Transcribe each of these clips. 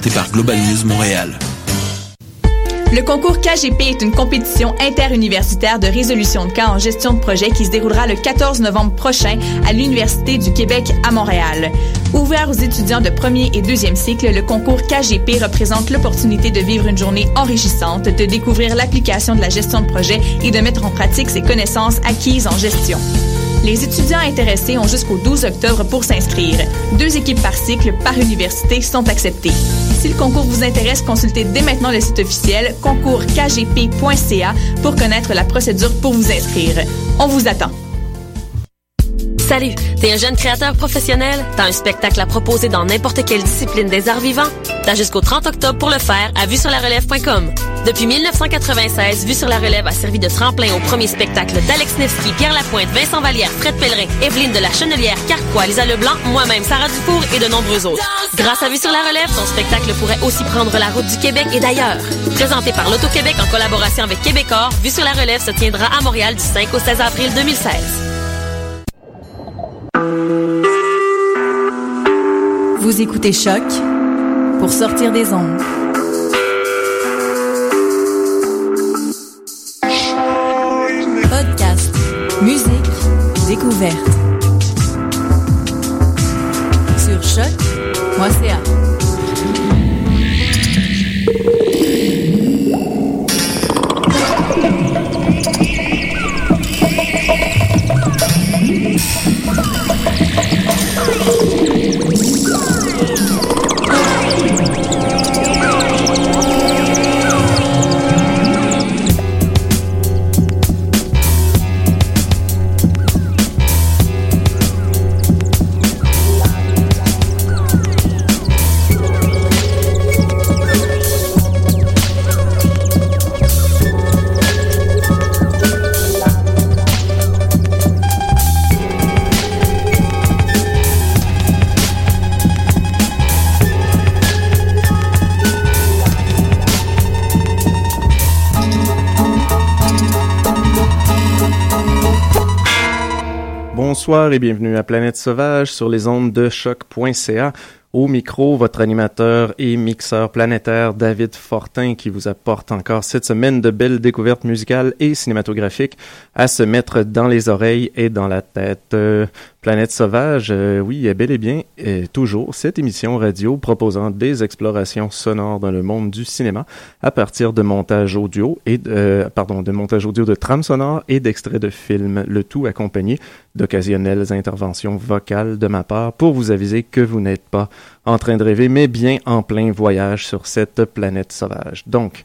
par Global News Montréal. Le concours KGP est une compétition interuniversitaire de résolution de cas en gestion de projet qui se déroulera le 14 novembre prochain à l'Université du Québec à Montréal. Ouvert aux étudiants de premier et deuxième cycle, le concours KGP représente l'opportunité de vivre une journée enrichissante, de découvrir l'application de la gestion de projet et de mettre en pratique ses connaissances acquises en gestion. Les étudiants intéressés ont jusqu'au 12 octobre pour s'inscrire. Deux équipes par cycle par université sont acceptées. Si le concours vous intéresse, consultez dès maintenant le site officiel concourskgp.ca pour connaître la procédure pour vous inscrire. On vous attend. Salut, t'es un jeune créateur professionnel? T'as un spectacle à proposer dans n'importe quelle discipline des arts vivants? T'as jusqu'au 30 octobre pour le faire à vue sur la relève.com. Depuis 1996, Vue sur la relève a servi de tremplin au premier spectacle d'Alex Nevsky, Pierre Lapointe, Vincent Vallière, Fred Pellerin, Evelyne de la Chenelière, Carquois, Lisa Leblanc, moi-même, Sarah Dufour et de nombreux autres. Grâce à Vue sur la relève, ton spectacle pourrait aussi prendre la route du Québec et d'ailleurs. Présenté par l'Auto-Québec en collaboration avec Québecor, Vue sur la relève se tiendra à Montréal du 5 au 16 avril 2016. Vous écoutez Choc pour sortir des ondes. Découverte. Bonsoir et bienvenue à Planète Sauvage sur les ondes de choc.ca. Au micro, votre animateur et mixeur planétaire David Fortin qui vous apporte encore cette semaine de belles découvertes musicales et cinématographiques à se mettre dans les oreilles et dans la tête. Euh, Planète Sauvage, euh, oui, est bel et bien et toujours cette émission radio proposant des explorations sonores dans le monde du cinéma à partir de montage audio et euh, pardon de montage audio de trames sonores et d'extraits de films, le tout accompagné d'occasionnelles interventions vocales de ma part pour vous aviser que vous n'êtes pas en train de rêver, mais bien en plein voyage sur cette planète sauvage. Donc,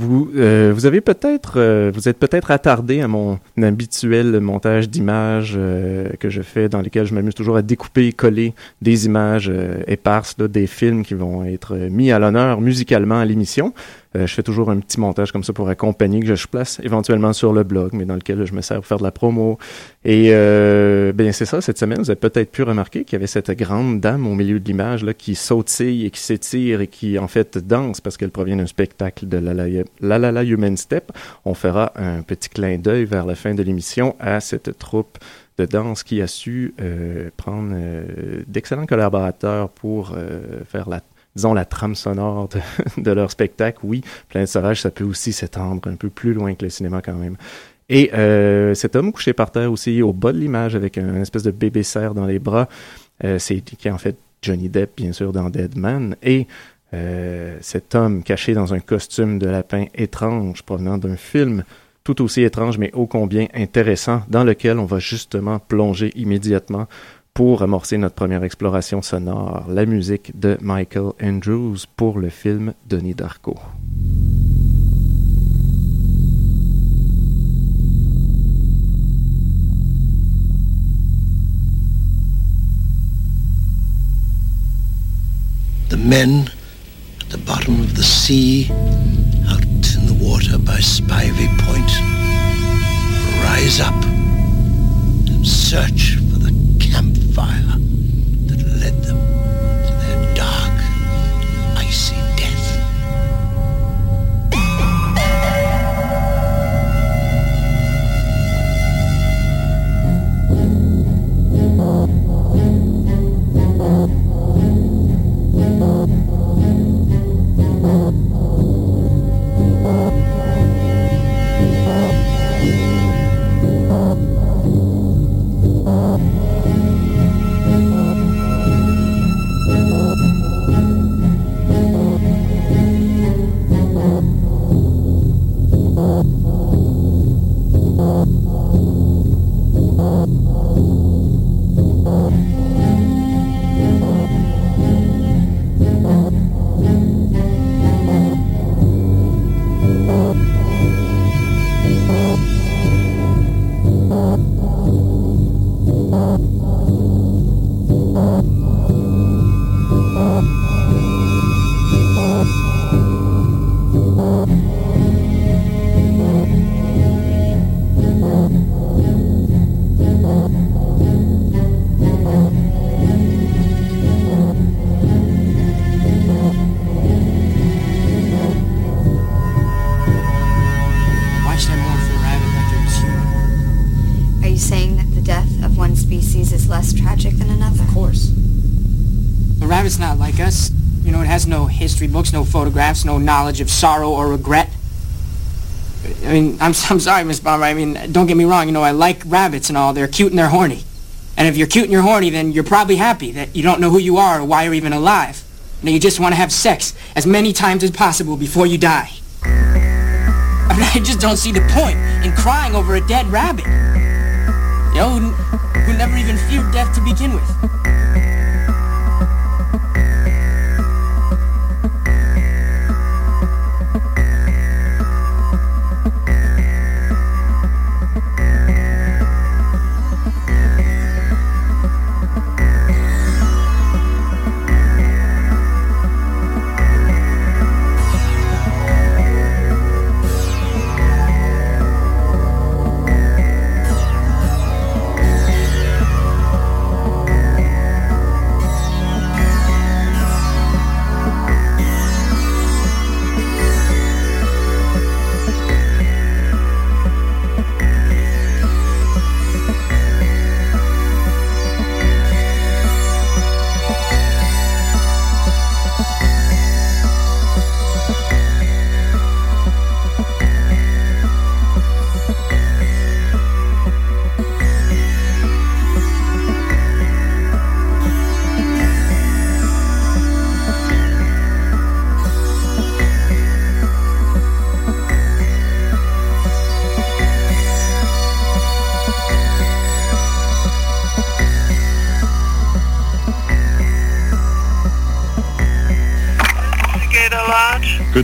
vous, euh, vous avez peut-être, euh, vous êtes peut-être attardé à mon habituel montage d'images euh, que je fais, dans lesquels je m'amuse toujours à découper et coller des images éparses là, des films qui vont être mis à l'honneur musicalement à l'émission. Euh, je fais toujours un petit montage comme ça pour accompagner que je place éventuellement sur le blog, mais dans lequel je me sers pour faire de la promo. Et euh, bien c'est ça, cette semaine, vous avez peut-être pu remarquer qu'il y avait cette grande dame au milieu de l'image là qui sautille et qui s'étire et qui en fait danse parce qu'elle provient d'un spectacle de La La, La La La Human Step. On fera un petit clin d'œil vers la fin de l'émission à cette troupe de danse qui a su euh, prendre euh, d'excellents collaborateurs pour euh, faire la disons, la trame sonore de, de leur spectacle. Oui, Planète Sauvage, ça peut aussi s'étendre un peu plus loin que le cinéma quand même. Et euh, cet homme couché par terre aussi au bas de l'image avec un, espèce de bébé cerf dans les bras, euh, c'est qui est en fait Johnny Depp, bien sûr, dans Dead Man. Et euh, cet homme caché dans un costume de lapin étrange provenant d'un film tout aussi étrange mais ô combien intéressant dans lequel on va justement plonger immédiatement pour amorcer notre première exploration sonore, la musique de Michael Andrews pour le film Denis Darko. The men at the bottom of the sea, out in the water by Spivey Point, rise up and search campfire fire. History books, no photographs, no knowledge of sorrow or regret. I mean, I'm, I'm sorry, Miss Bomber. I mean, don't get me wrong. You know, I like rabbits and all. They're cute and they're horny. And if you're cute and you're horny, then you're probably happy that you don't know who you are or why you're even alive. And you just want to have sex as many times as possible before you die. I mean, I just don't see the point in crying over a dead rabbit. You know, who, who never even feared death to begin with.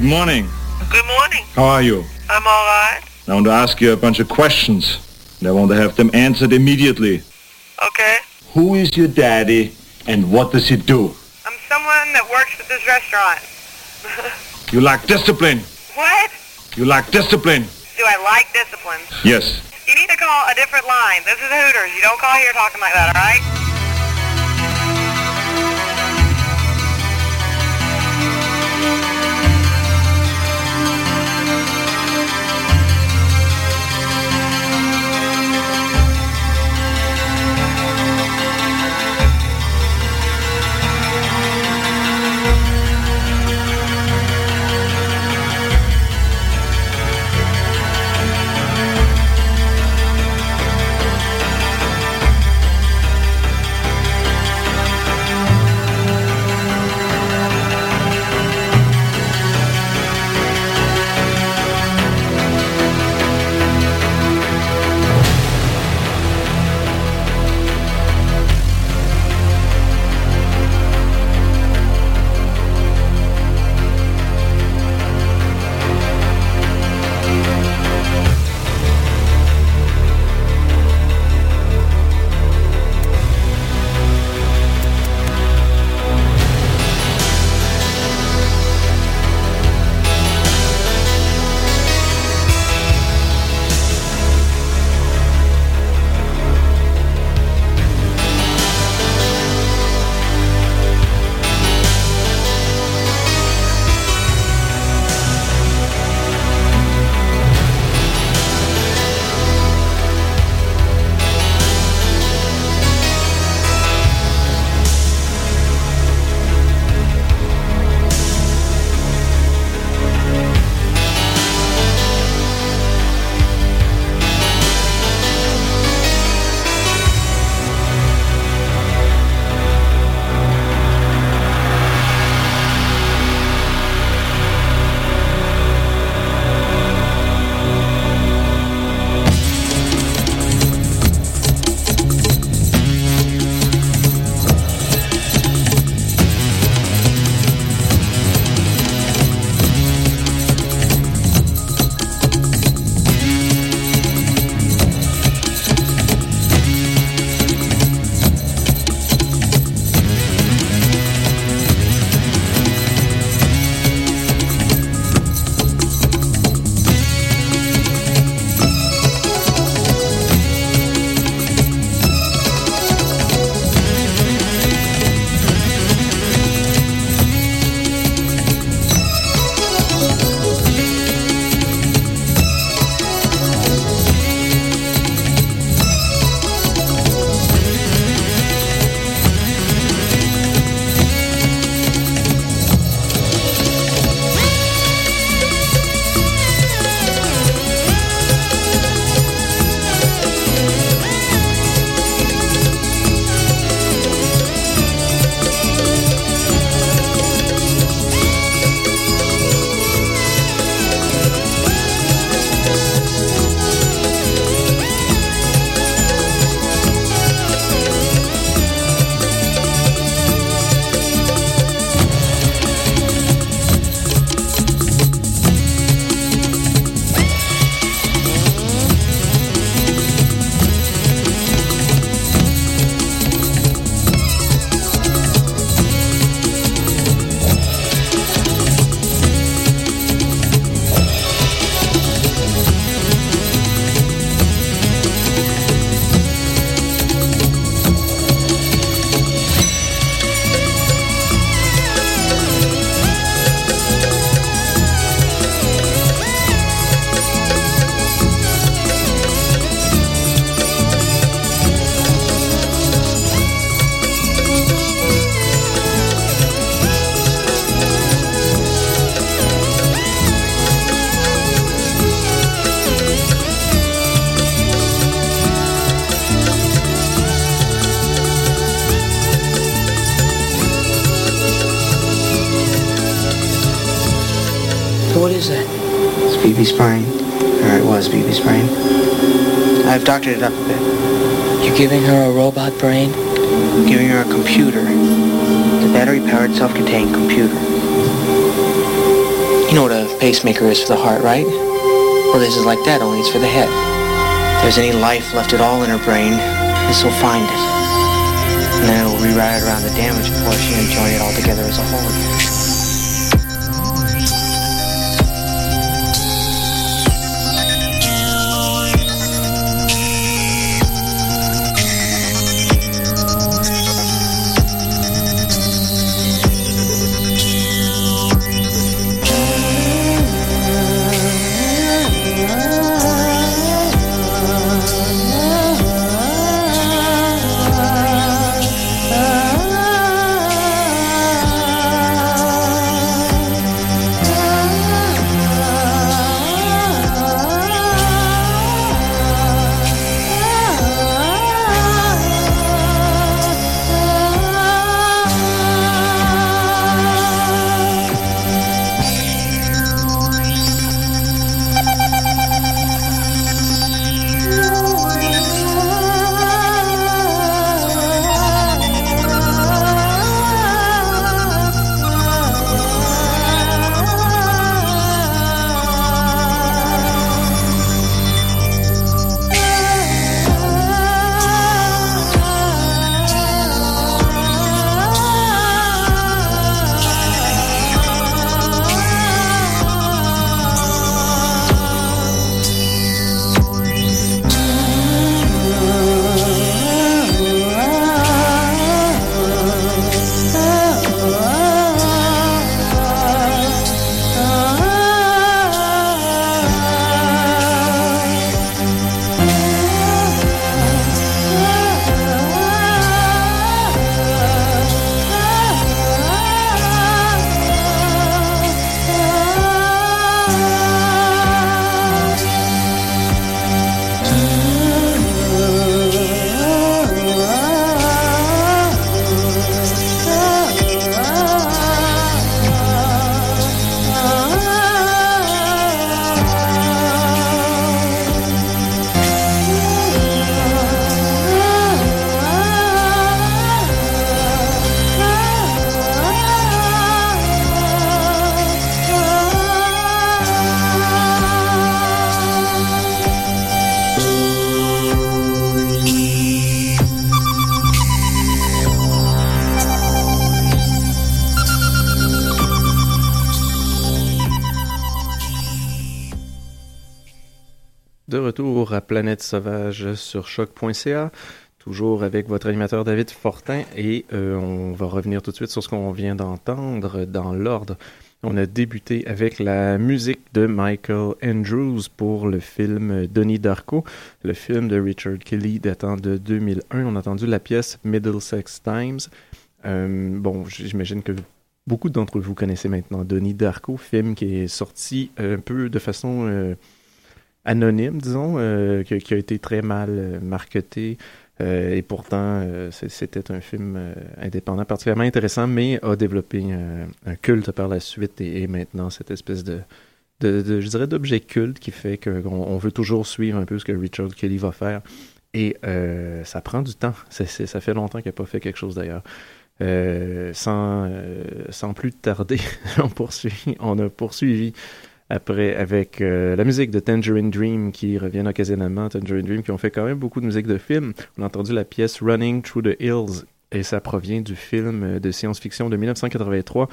Morning. Good morning. How are you? I'm all right. I want to ask you a bunch of questions. And I want to have them answered immediately. Okay. Who is your daddy and what does he do? I'm someone that works at this restaurant. You lack discipline. what? You lack discipline. Do I like discipline? Yes. You need to call a different line. This is Hooters. You don't call here talking like that, all right? Brain? Giving her a computer. A battery-powered, self-contained computer. You know what a pacemaker is for the heart, right? Well, this is like that, only it's for the head. If there's any life left at all in her brain, this will find it. And then it'll rewrite it around the damaged portion and join it all together as a whole Planète Sauvage sur choc.ca, toujours avec votre animateur David Fortin et euh, on va revenir tout de suite sur ce qu'on vient d'entendre dans l'ordre. On a débuté avec la musique de Michael Andrews pour le film Denis Darko, le film de Richard Kelly datant de 2001. On a entendu la pièce Middlesex Times. Euh, bon, j'imagine que beaucoup d'entre vous connaissez maintenant Denis Darko, film qui est sorti un peu de façon euh, anonyme, disons, euh, qui, qui, a été très mal euh, marketé. Euh, et pourtant, c'était un film indépendant particulièrement intéressant, mais a développé un culte par la suite et, et maintenant cette espèce de, de, de je dirais, d'objet culte qui fait qu'on on veut toujours suivre un peu ce que Richard Kelly va faire. Et ça prend du temps. Ça fait longtemps qu'il n'a pas fait quelque chose d'ailleurs. Euh, sans, euh, sans plus tarder, on poursuit, on a poursuivi après avec euh, la musique de Tangerine Dream qui revient occasionnellement, Tangerine Dream qui ont fait quand même beaucoup de musique de film. On a entendu la pièce Running Through the Hills et ça provient du film de science-fiction de 1983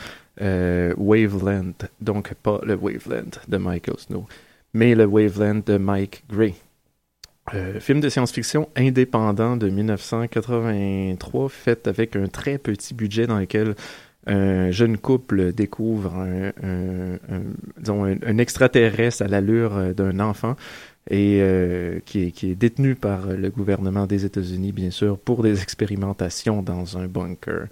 Waveland, donc pas le Waveland de Michael Snow, mais le Waveland de Mike Gray. Euh, film de science-fiction indépendant de 1983, fait avec un très petit budget dans lequel un jeune couple découvre un, un, un disons un, extraterrestre à l'allure d'un enfant et euh, qui, est, qui est détenu par le gouvernement des États-Unis, bien sûr, pour des expérimentations dans un bunker.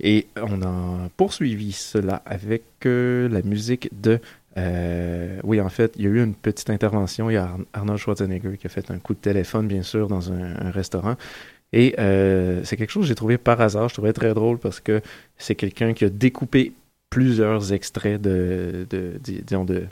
Et on a poursuivi cela avec euh, la musique de euh, oui, en fait, il y a eu une petite intervention. Il y a Ar Arnold Schwarzenegger qui a fait un coup de téléphone, bien sûr, dans un restaurant. Et euh, c'est quelque chose que j'ai trouvé par hasard. Je trouvais très drôle parce que c'est quelqu'un qui a découpé plusieurs extraits de, de, de,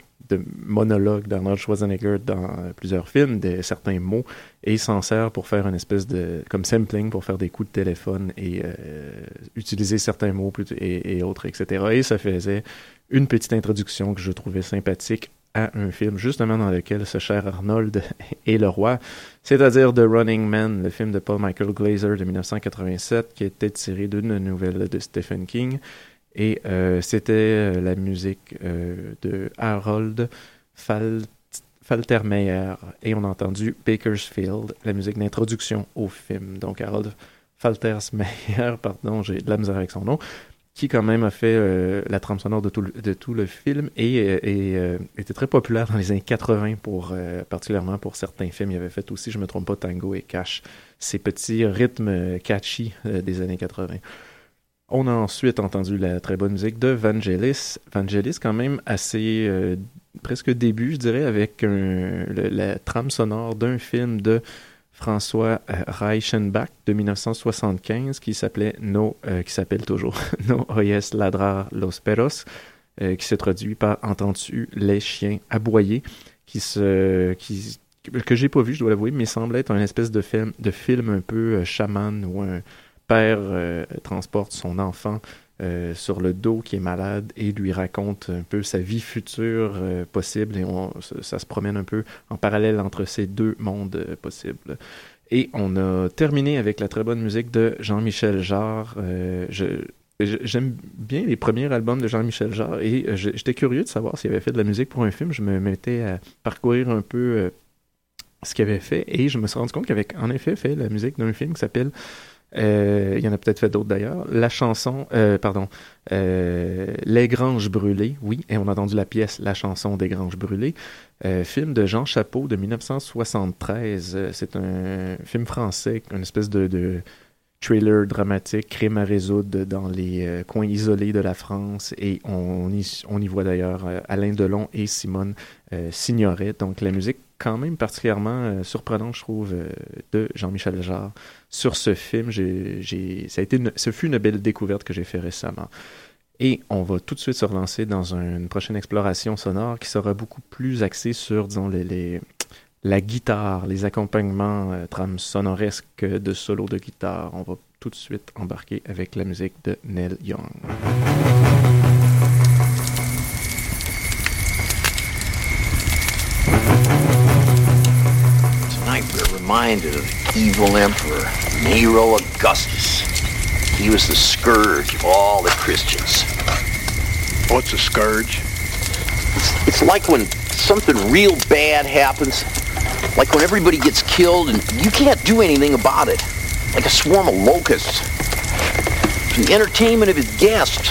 monologues d'Arnold Schwarzenegger dans euh, plusieurs films, de certains mots, et il s'en sert pour faire une espèce de, comme sampling, pour faire des coups de téléphone et euh, utiliser certains mots et autres, etc. Et ça faisait une petite introduction que je trouvais sympathique à un film justement dans lequel ce cher Arnold est le roi, c'est-à-dire The Running Man, le film de Paul Michael Glazer de 1987 qui était tiré d'une nouvelle de Stephen King. Et euh, c'était euh, la musique euh, de Harold Fal- Faltermeyer. Et on a entendu Bakersfield, la musique d'introduction au film. Donc Harold Faltermeyer, pardon, j'ai de la misère avec son nom, qui quand même a fait euh, la trame sonore de tout le, de tout le film et, euh, et, euh, était très populaire dans les années 80 pour euh, particulièrement pour certains films. Il avait fait aussi, je me trompe pas, Tango et Cash, ces petits rythmes euh, catchy euh, des années 80. On a ensuite entendu la très bonne musique de Vangelis. Vangelis, quand même assez presque début, je dirais, avec un- la trame sonore d'un film de François euh, Reichenbach de 1975 qui s'appelait No, euh, qui s'appelle toujours No Oyes Ladrar Los Perros, euh, qui se traduit par Entends-tu les chiens aboyer, qui se, qui, que j'ai pas vu, je dois l'avouer, mais semble être un espèce de film, de film un peu chaman où un père transporte son enfant euh, sur le dos qui est malade et lui raconte un peu sa vie future euh, possible et on, ça, se promène un peu en parallèle entre ces deux mondes euh, possibles. Et on a terminé avec la très bonne musique de Jean-Michel Jarre. J'aime bien les premiers albums de Jean-Michel Jarre et j'étais curieux de savoir s'il avait fait de la musique pour un film. Je me mettais à parcourir un peu ce qu'il avait fait et je me suis rendu compte qu'il avait en effet fait la musique d'un film qui s'appelle il y en a peut-être fait d'autres d'ailleurs. La chanson, euh, pardon, euh, Les Granges Brûlées, oui, et on a entendu la pièce La chanson des Granges Brûlées, euh, film de Jean Chapeau de 1973. Euh, C'est un film français, une espèce de thriller dramatique, crime à résoudre dans les euh, coins isolés de la France, et on y, voit d'ailleurs euh, Alain Delon et Simone euh, Signoret. Donc la musique quand même particulièrement surprenante, je trouve, de Jean-Michel Jarre sur ce film. Ça ce fut une belle découverte que j'ai fait récemment. Et on va tout de suite se relancer dans un- une prochaine exploration sonore qui sera beaucoup plus axée sur, disons, les- la guitare, les accompagnements euh, trames sonoresques de solo de guitare. On va tout de suite embarquer avec la musique de Neil Young. Tonight we're reminded of the evil emperor, Nero Augustus. He was the scourge of all the Christians. What's a scourge? It's, it's like when something real bad happens, like when everybody gets killed and you can't do anything about it, like a swarm of locusts. For the entertainment of his guests,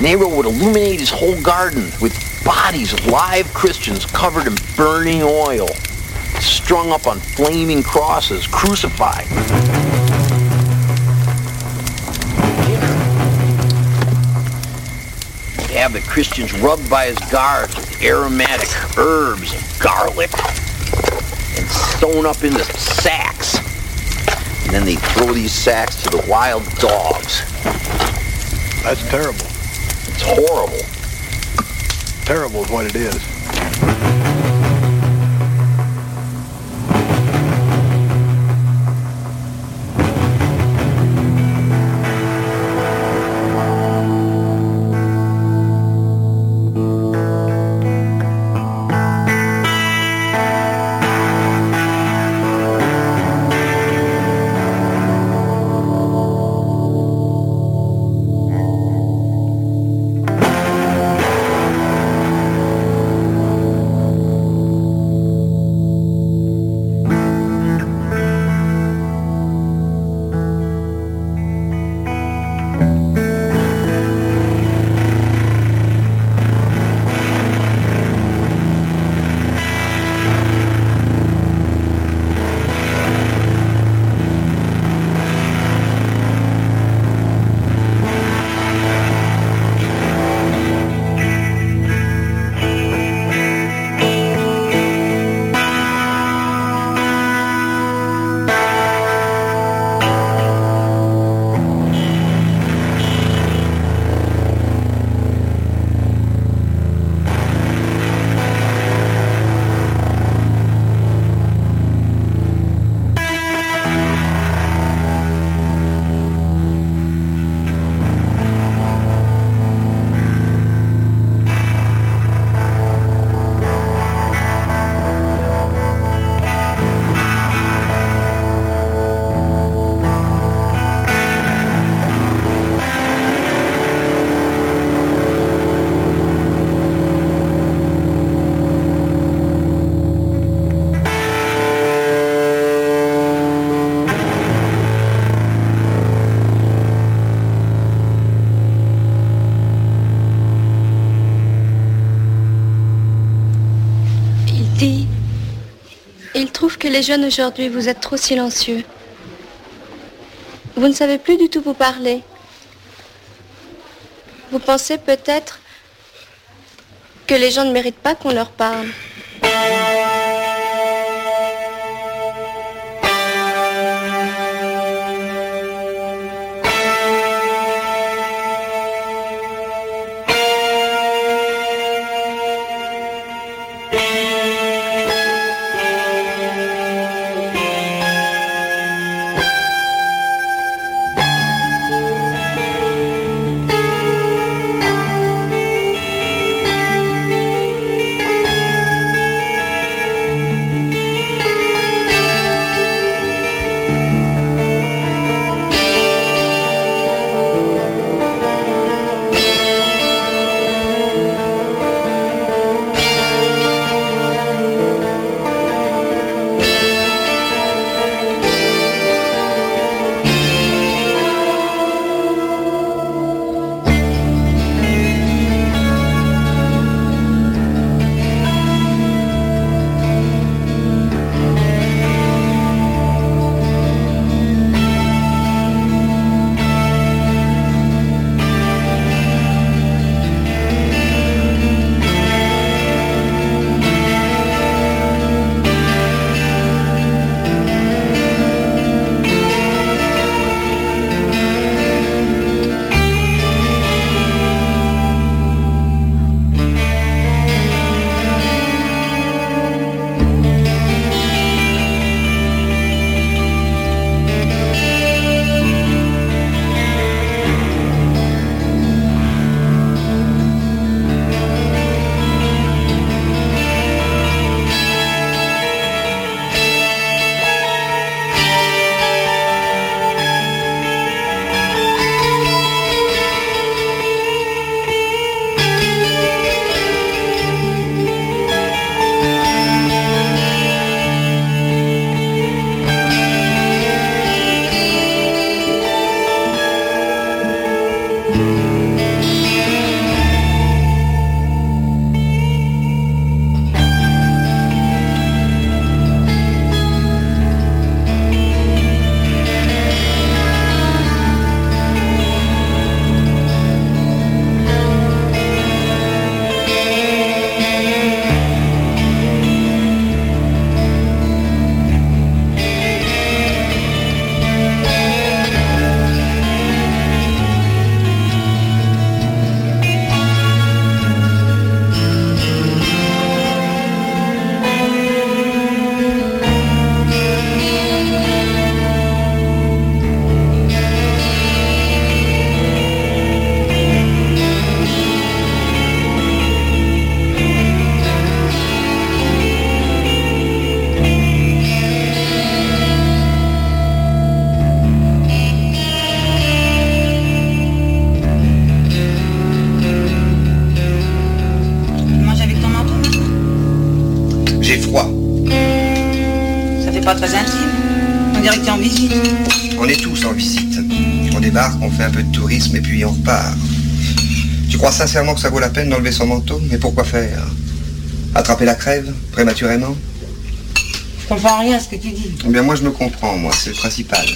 Nero would illuminate his whole garden with bodies of live Christians covered in burning oil, strung up on flaming crosses, crucified. Have the Christians rubbed by his guards with aromatic herbs and garlic and sewn up into sacks. And then they throw these sacks to the wild dogs. That's terrible. It's horrible. Terrible is what it is. Les jeunes aujourd'hui, vous êtes trop silencieux. Vous ne savez plus du tout vous parler. Vous pensez peut-être que les gens ne méritent pas qu'on leur parle. Sincèrement que ça vaut la peine d'enlever son manteau? Mais pourquoi faire? Attraper la crève prématurément? Je comprends rien à ce que tu dis. Eh bien moi je me comprends, moi, c'est le principal.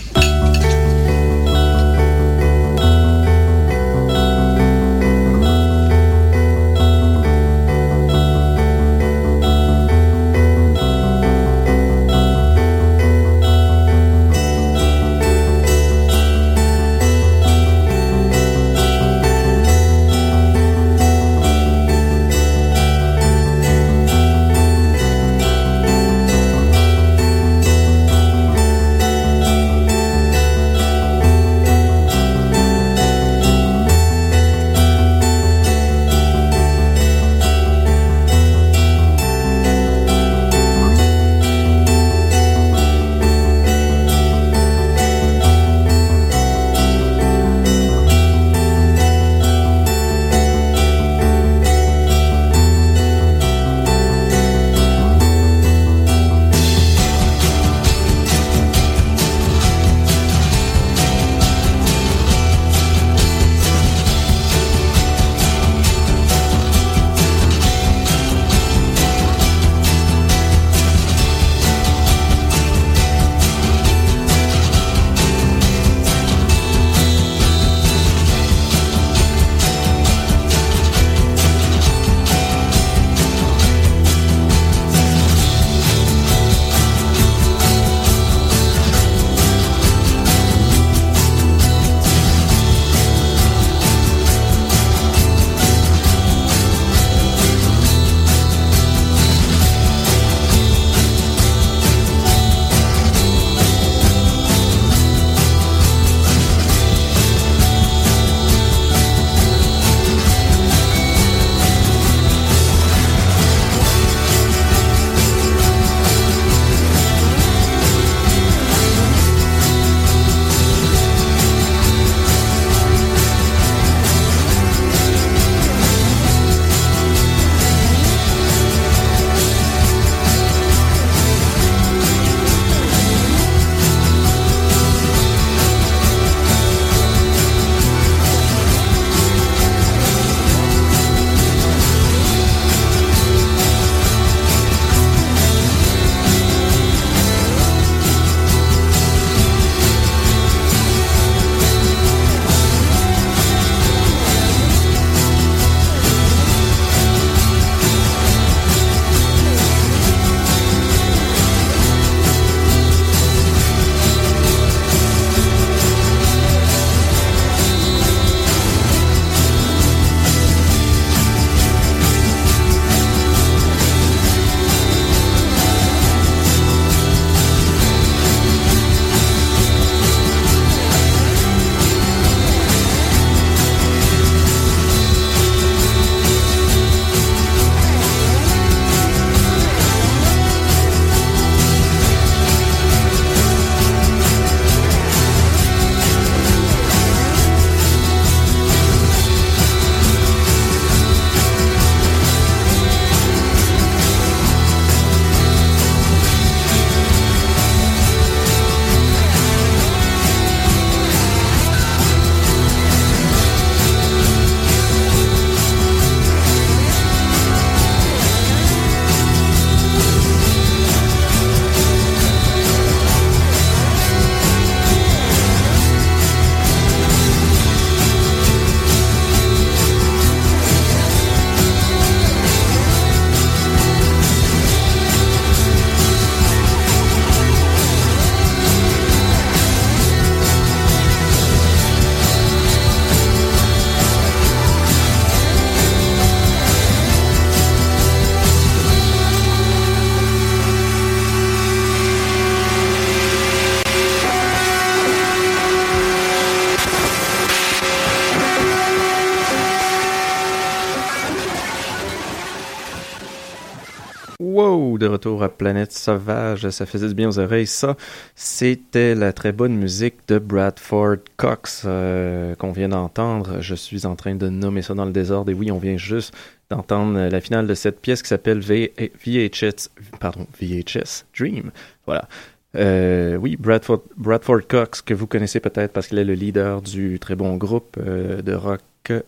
Planète Sauvage, ça faisait du bien aux oreilles. Ça, c'était la très bonne musique de Bradford Cox euh, qu'on vient d'entendre. Je suis en train de nommer ça dans le désordre. Et oui, on vient juste d'entendre la finale de cette pièce qui s'appelle VHS, pardon, VHS Dream. Voilà. Euh, oui, Bradford, Bradford Cox, que vous connaissez peut-être parce qu'il est le leader du très bon groupe euh, de rock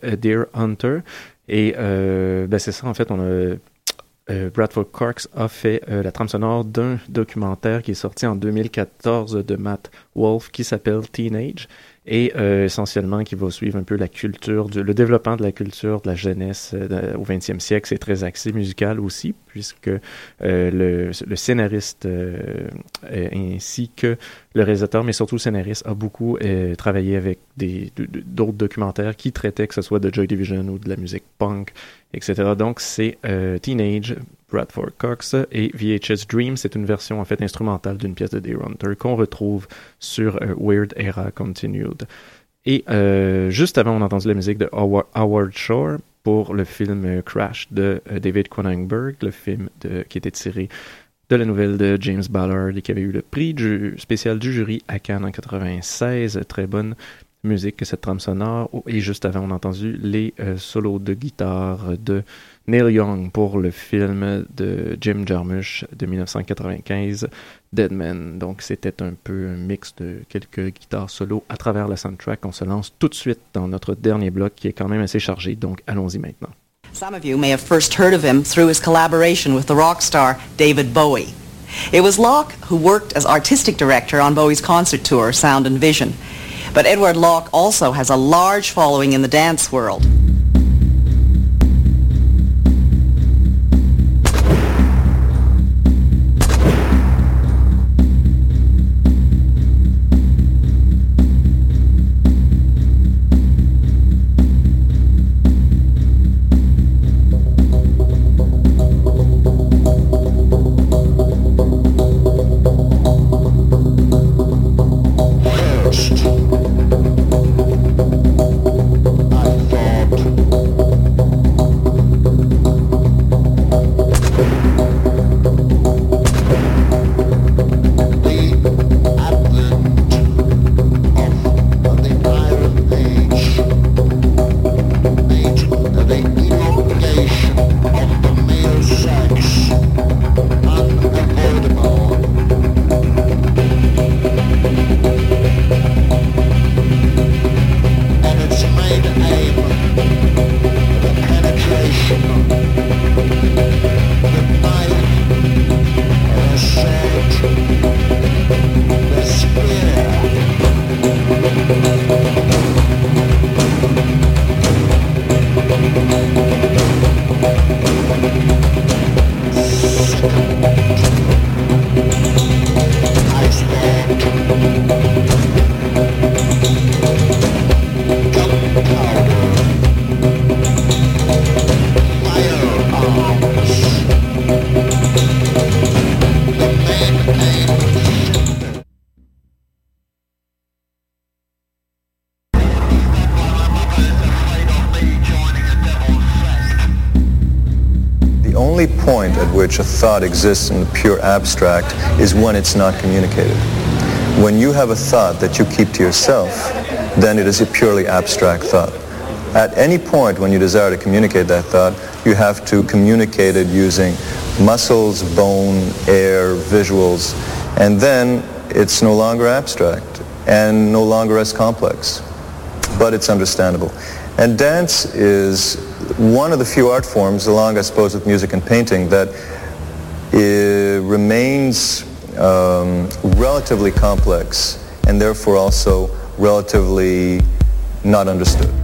Deer Hunter. Et ben c'est ça, en fait, on a euh, Bradford Cox a fait euh, la trame sonore d'un documentaire qui est sorti en 2014 de Matt Wolf qui s'appelle Teenage et euh, essentiellement qui va suivre un peu la culture, du, le développement de la culture de la jeunesse euh, au 20e siècle. C'est très axé musical aussi, puisque euh, le, le, scénariste ainsi que le réalisateur, mais surtout le scénariste, a beaucoup travaillé avec d'autres documentaires qui traitaient que ce soit de Joy Division ou de la musique punk, etc. Donc c'est Teenage, Bradford Cox et VHS Dream. C'est une version en fait instrumentale d'une pièce de Deer Hunter qu'on retrouve sur euh, Weird Era Continued. Et euh, juste avant, on a entendu la musique de Howard Shore pour le film euh, Crash de David Cronenberg, le film qui était tiré de la nouvelle de James Ballard et qui avait eu le prix spécial du jury à Cannes en 96. Très bonne musique, cette trame sonore. Et juste avant, on a entendu les solos de guitare de Neil Young pour le film de Jim Jarmusch de 1995, Dead Man. Donc c'était un peu un mix de quelques guitares solo à travers la soundtrack. On se lance tout de suite dans notre dernier bloc qui est quand même assez chargé, donc allons-y maintenant. Some of you may have first heard of him through his collaboration with the rock star David Bowie. It was Locke who worked as artistic director on Bowie's concert tour, Sound and Vision. But Edward Locke also has a large following in the dance world. Which a thought exists in the pure abstract is when it's not communicated. When you have a thought that you keep to yourself, then it is a purely abstract thought. At any point when you desire to communicate that thought, you have to communicate it using muscles, bone, air, visuals, and then it's no longer abstract and no longer as complex, but it's understandable. And dance is one of the few art forms, along I suppose with music and painting, that remains um, relatively complex and therefore also relatively not understood.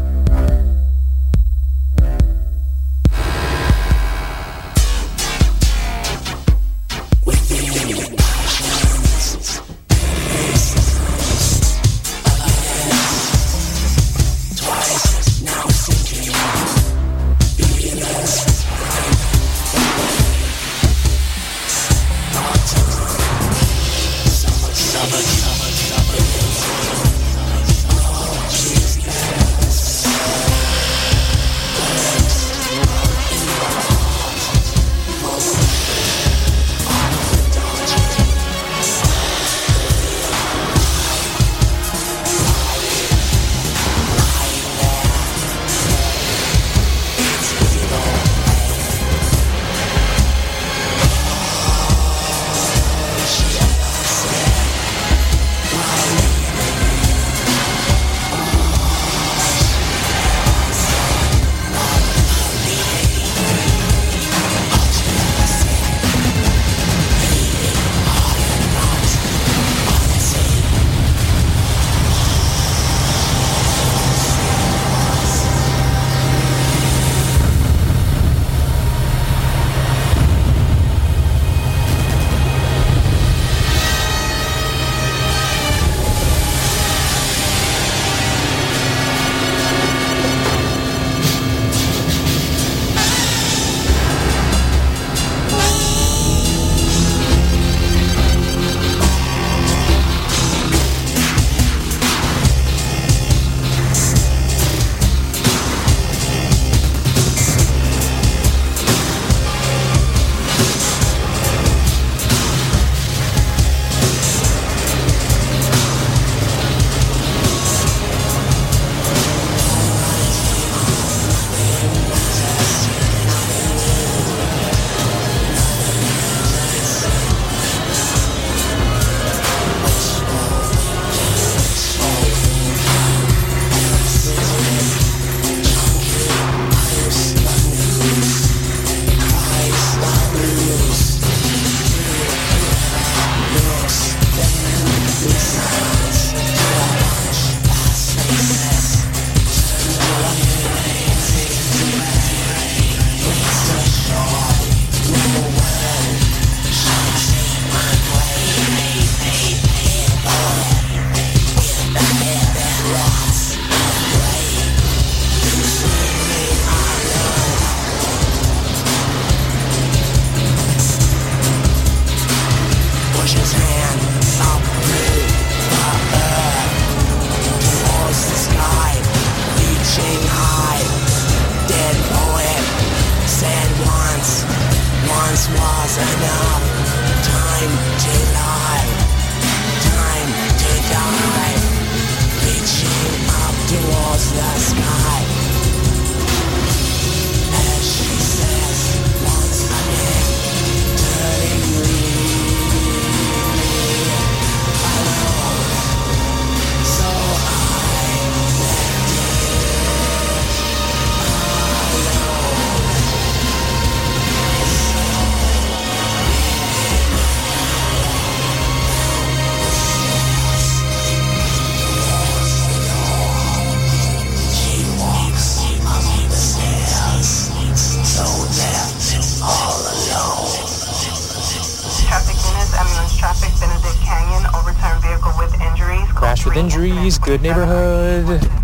Chinese good neighborhood.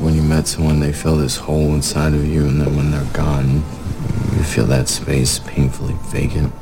when you met someone, they fill this hole inside of you, and then when they're gone, you feel that space painfully vacant.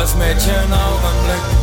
Beloof met je nou ogenblik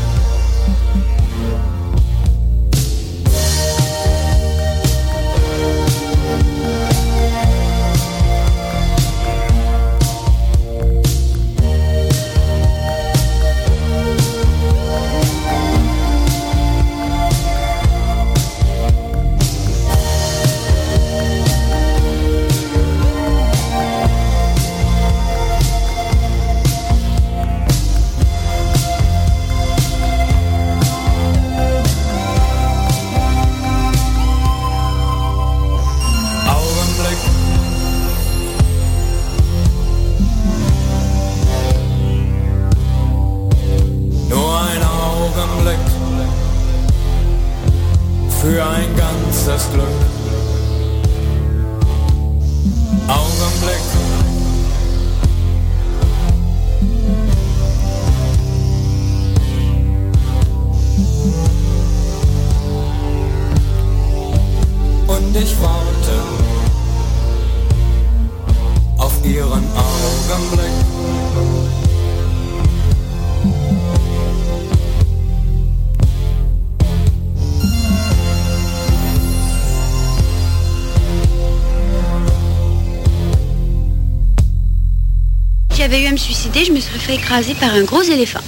j'avais eu à me suicider, je me serais fait écraser par un gros éléphant.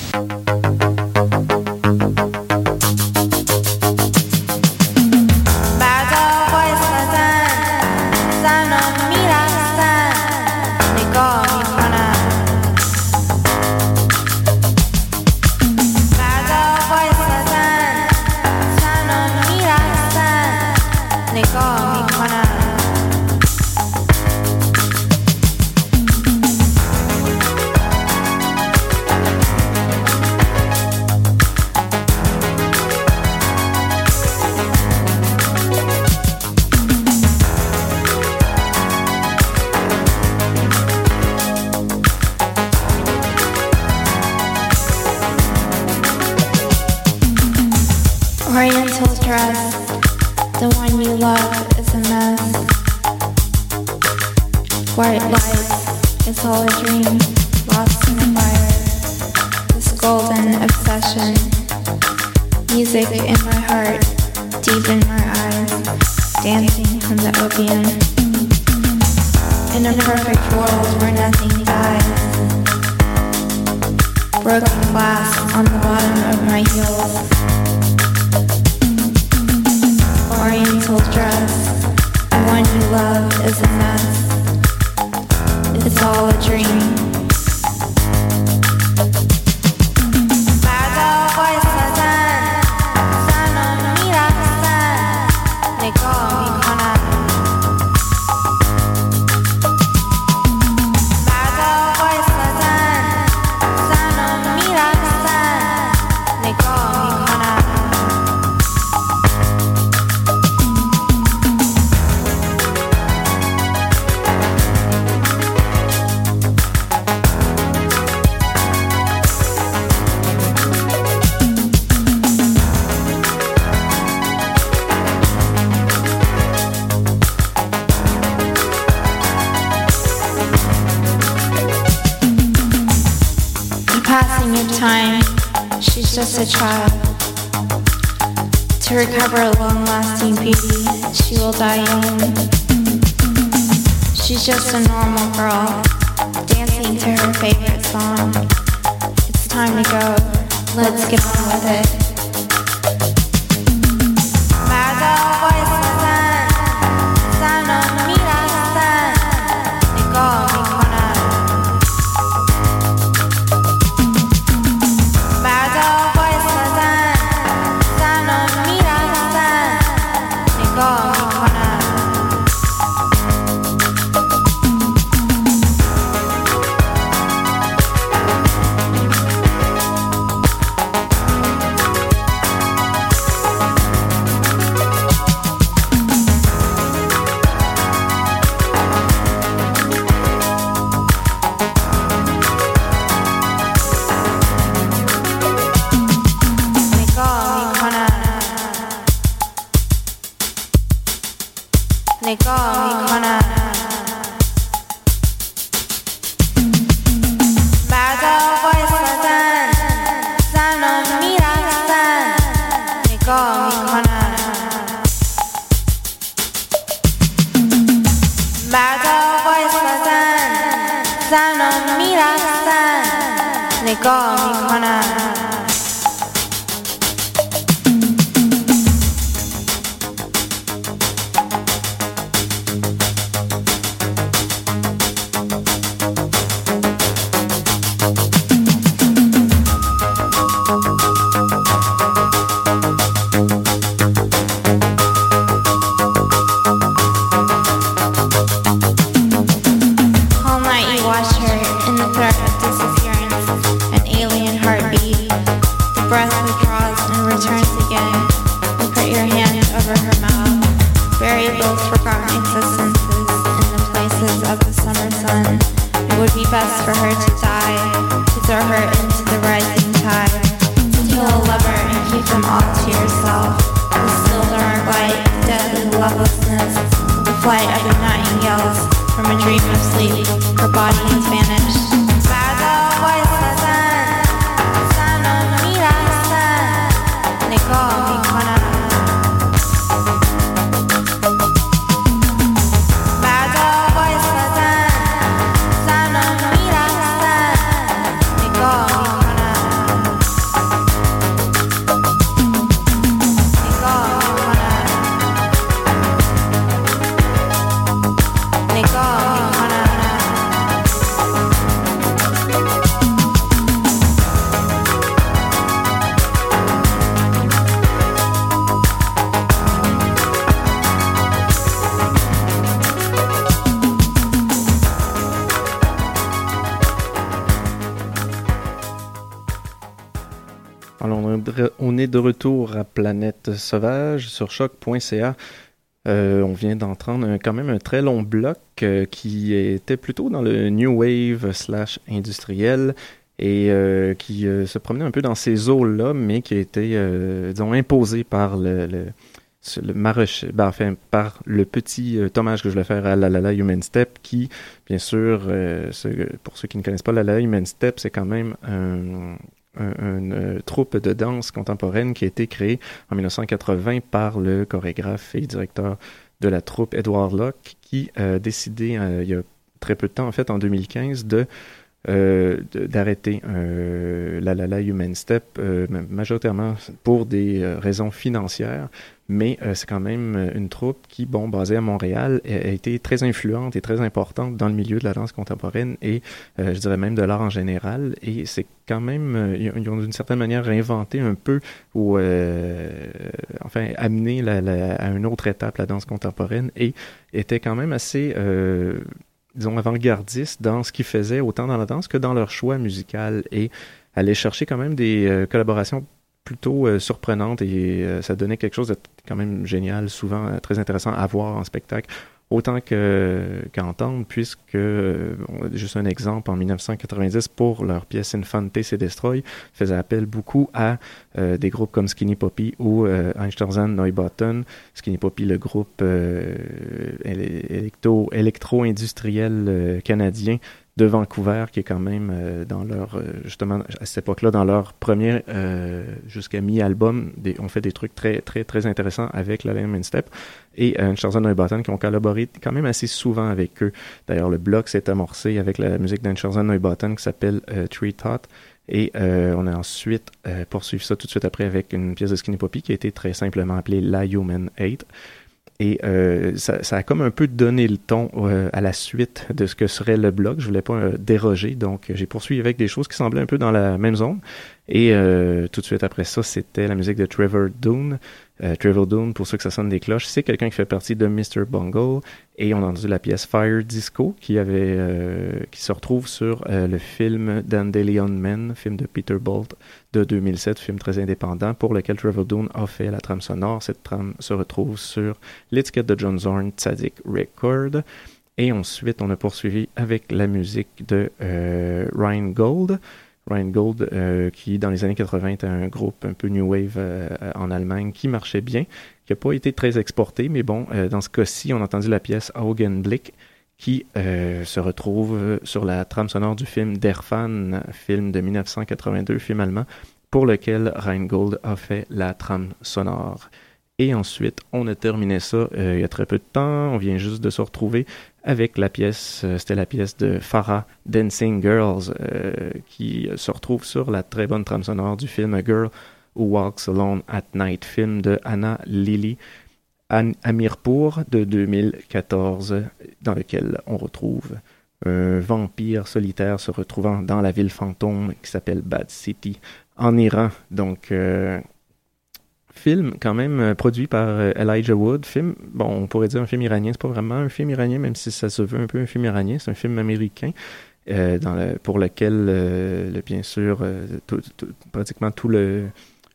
she's just a child. To recover a long-lasting beauty, she will die young. She's just a normal girl, dancing to her favorite song. It's time to go, let's get on with it. de retour à Planète Sauvage sur choc.ca. Euh, on vient d'entendre un, quand même un très long bloc euh, qui était plutôt dans le New Wave slash industriel et euh, qui se promenait un peu dans ces eaux-là, mais qui a été, disons, imposé par le, le, ben, par le petit hommage que je vais faire à La La La Human Step, qui, bien sûr, pour ceux qui ne connaissent pas La La Human Step, c'est quand même un un- une euh, troupe de danse contemporaine qui a été créée en 1980 par le chorégraphe et directeur de la troupe Edward Locke, qui a décidé, euh, il y a très peu de temps, en fait, en 2015, de euh, de- d'arrêter euh, la La La Human Step, ma- majoritairement pour des raisons financières, mais euh, c'est quand même euh, une troupe qui, bon, basée à Montréal, a, été très influente et très importante dans le milieu de la danse contemporaine et euh, je dirais même de l'art en général. Et c'est quand même, euh, ils ont- d'une certaine manière réinventé un peu ou euh, enfin amené la, la- à une autre étape la danse contemporaine et était quand même assez euh, disons, avant-gardistes dans ce qu'ils faisaient, autant dans la danse que dans leur choix musical, et aller chercher quand même des euh, collaborations plutôt euh, surprenantes, et euh, ça donnait quelque chose de quand même génial, souvent euh, très intéressant à voir en spectacle, autant que qu'entendre, puisque, juste un exemple, en 1990, pour leur pièce Infante se Destroy, faisait appel beaucoup à des groupes comme Skinny Poppy ou euh, Einstürzan Neubauten. Skinny Poppy, le groupe éle- électro- électro-industriel canadien de Vancouver, qui est quand même euh, dans leur, euh, justement, à cette époque-là, dans leur premier, euh, jusqu'à mi-album, on fait des trucs très, très, très intéressants avec la Lemon Step et euh, Einstürzan Neubauten qui ont collaboré quand même assez souvent avec eux. D'ailleurs, le bloc s'est amorcé avec la musique d'Einstürzan Neubauten qui s'appelle Tree Tot. Et on a ensuite poursuivi ça tout de suite après avec une pièce de Skinny Poppy qui a été très simplement appelée La Human Hate. Et euh, ça, ça a comme un peu donné le ton euh, à la suite de ce que serait le bloc. Je voulais pas euh, déroger, donc j'ai poursuivi avec des choses qui semblaient un peu dans la même zone. Et euh, tout de suite après ça, c'était la musique de Trevor Doone. Euh, Trevor Doone, pour ceux que ça sonne des cloches, c'est quelqu'un qui fait partie de Mr. Bungle. Et on a entendu la pièce Fire Disco qui avait euh, qui se retrouve sur euh, le film Dandelion Man, film de Peter Bolt de 2007, film très indépendant pour lequel Trevor Doone a fait la trame sonore. Cette trame se retrouve sur l'étiquette de John Zorn Tzadik Record. Et ensuite, on a poursuivi avec la musique de euh, Ryan Gold. Ryan Gold, euh, qui dans les années 80 était un groupe un peu new wave euh, en Allemagne qui marchait bien, qui n'a pas été très exporté, mais bon, euh, dans ce cas-ci, on a entendu la pièce Augenblick qui euh, se retrouve sur la trame sonore du film Der Fan, film de 1982, film allemand, pour lequel Ryan a fait la trame sonore. Et ensuite, on a terminé ça euh, il y a très peu de temps. On vient juste de se retrouver avec la pièce, euh, c'était la pièce de Farah Dancing Girls, euh, qui se retrouve sur la très bonne trame sonore du film A Girl Who Walks Alone at Night, film de Anna Lily An Amirpour de 2014, dans lequel on retrouve un vampire solitaire se retrouvant dans la ville fantôme qui s'appelle Bad City en Iran. Donc, film quand même euh, produit par euh, Elijah Wood. Film, bon, on pourrait dire un film iranien. C'est pas vraiment un film iranien, même si ça se veut un peu un film iranien. C'est un film américain. Euh, pour lequel, le, bien sûr, tout, pratiquement tout le,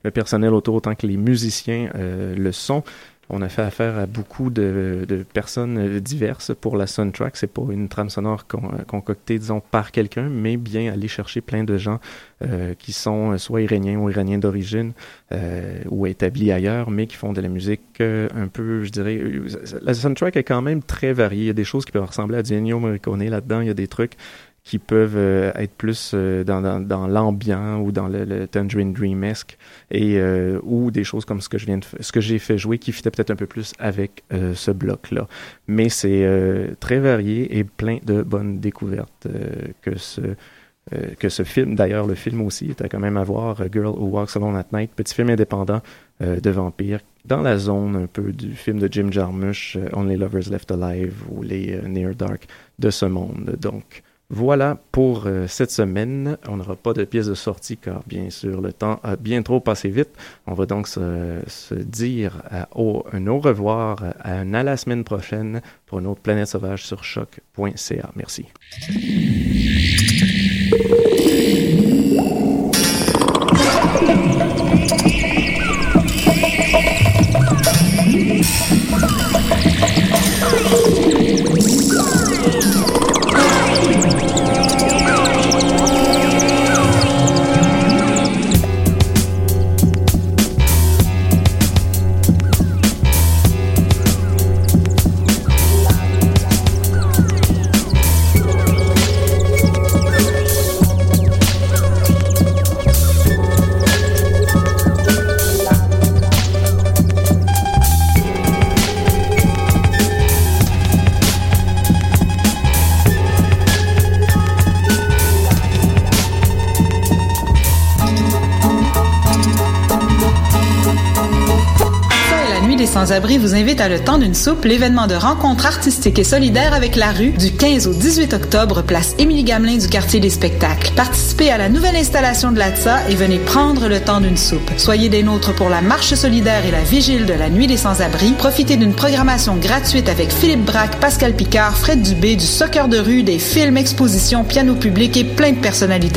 le, personnel autour, autant que les musiciens, le sont. On a fait affaire à beaucoup de, personnes diverses pour la soundtrack. C'est pas une trame sonore con, concoctée, disons, par quelqu'un, mais bien aller chercher plein de gens euh, qui sont soit iraniens ou iraniens d'origine euh, ou établis ailleurs, mais qui font de la musique euh, un peu, je dirais... La soundtrack est quand même très variée. Il y a des choses qui peuvent ressembler à du Ennio Morricone là-dedans. Il y a des trucs qui peuvent euh, être plus euh, dans, dans, dans l'ambiant ou dans le, le Tangerine Dream-esque et euh, ou des choses comme ce que je viens de ce que j'ai fait jouer qui fitait peut-être un peu plus avec euh, ce bloc là mais c'est euh, très varié et plein de bonnes découvertes euh, que ce que ce film. D'ailleurs le film aussi était quand même à voir Girl Who Walks Alone at Night petit film indépendant de vampire dans la zone un peu du film de Jim Jarmusch Only Lovers Left Alive ou les Near Dark de ce monde. Donc voilà pour euh, cette semaine. On n'aura pas de pièce de sortie car bien sûr le temps a bien trop passé vite. On va donc se, dire au, un au revoir, à, à la semaine prochaine pour une autre planète sauvage sur choc.ca. Merci. Vous invite à Le Temps d'une soupe, l'événement de rencontre artistique et solidaire avec la rue, du 15 au 18 octobre, place Émilie Gamelin du quartier des spectacles. Participez à la nouvelle installation de l'ATSA et venez prendre le temps d'une soupe. Soyez des nôtres pour la marche solidaire et la vigile de la Nuit des Sans-Abri. Profitez d'une programmation gratuite avec Philippe Braque, Pascal Picard, Fred Dubé, du soccer de rue, des films, expositions, piano public et plein de personnalités